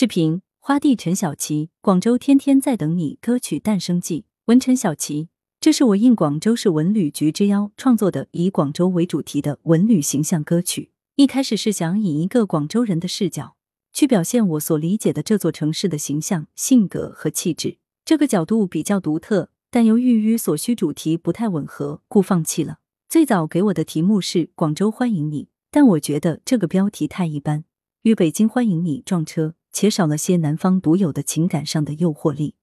视频：花地陈小琪，广州天天在等你歌曲诞生记。文陈小琪，这是我应广州市文旅局之邀创作的以广州为主题的文旅形象歌曲。一开始是想以一个广州人的视角去表现我所理解的这座城市的形象、性格和气质。这个角度比较独特，但由于与所需主题不太吻合，故放弃了。最早给我的题目是“广州欢迎你”，但我觉得这个标题太一般，与“北京欢迎你”撞车。且少了些南方独有的情感上的诱惑力，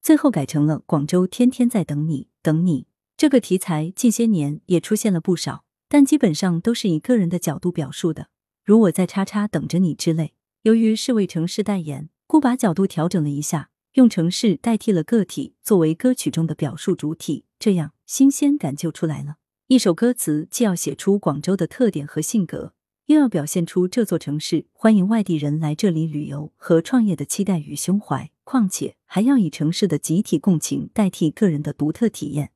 最后改成了广州天天在等你，等你。这个题材近些年也出现了不少，但基本上都是以个人的角度表述的，如我在叉叉等着你之类。由于是为城市代言，故把角度调整了一下，用城市代替了个体作为歌曲中的表述主体，这样新鲜感就出来了。一首歌词既要写出广州的特点和性格。又要表现出这座城市欢迎外地人来这里旅游和创业的期待与胸怀，况且还要以城市的集体共情代替个人的独特体验，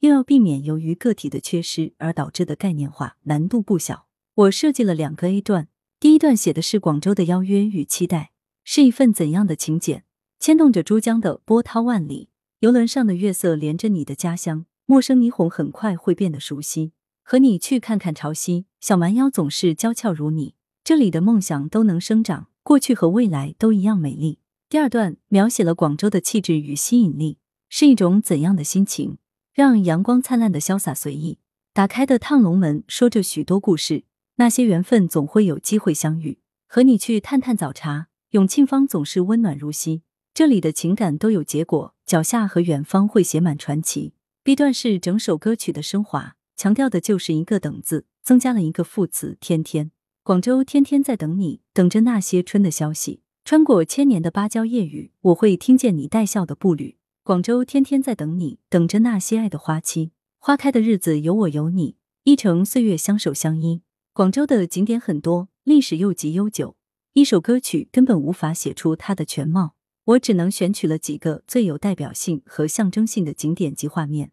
又要避免由于个体的缺失而导致的概念化，难度不小。我设计了两个 A 段，第一段写的是广州的邀约与期待，是一份怎样的请柬，牵动着珠江的波涛万里，游轮上的月色连着你的家乡，陌生霓虹很快会变得熟悉。和你去看看潮汐，小蛮腰总是娇俏如你。这里的梦想都能生长，过去和未来都一样美丽。第二段描写了广州的气质与吸引力，是一种怎样的心情？让阳光灿烂的潇洒随意，打开的烫龙门说着许多故事。那些缘分总会有机会相遇。和你去探探早茶，永庆坊总是温暖如昔。这里的情感都有结果，脚下和远方会写满传奇。B 段是整首歌曲的升华。强调的就是一个“等”字，增加了一个副词“天天”。广州天天在等你，等着那些春的消息。穿过千年的芭蕉夜雨，我会听见你带笑的步履。广州天天在等你，等着那些爱的花期。花开的日子有我有你，一程岁月相守相依。广州的景点很多，历史又极悠久，一首歌曲根本无法写出它的全貌。我只能选取了几个最有代表性和象征性的景点及画面。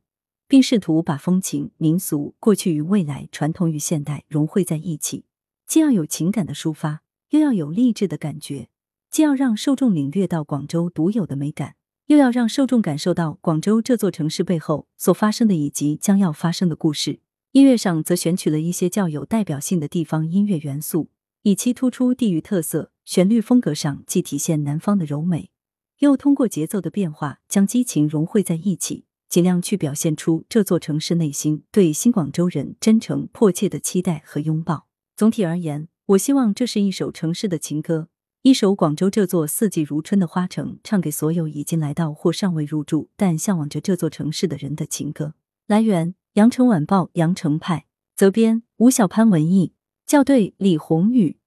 并试图把风情、民俗、过去与未来、传统与现代融汇在一起，既要有情感的抒发，又要有励志的感觉；既要让受众领略到广州独有的美感，又要让受众感受到广州这座城市背后所发生的以及将要发生的故事。音乐上则选取了一些较有代表性的地方音乐元素，以期突出地域特色；旋律风格上既体现南方的柔美，又通过节奏的变化将激情融汇在一起。尽量去表现出这座城市内心对新广州人真诚迫切的期待和拥抱。总体而言，我希望这是一首城市的情歌，一首广州这座四季如春的花城，唱给所有已经来到或尚未入住但向往着这座城市的人的情歌。来源：羊城晚报羊城派，责编：吴小潘，文艺校对：李红宇。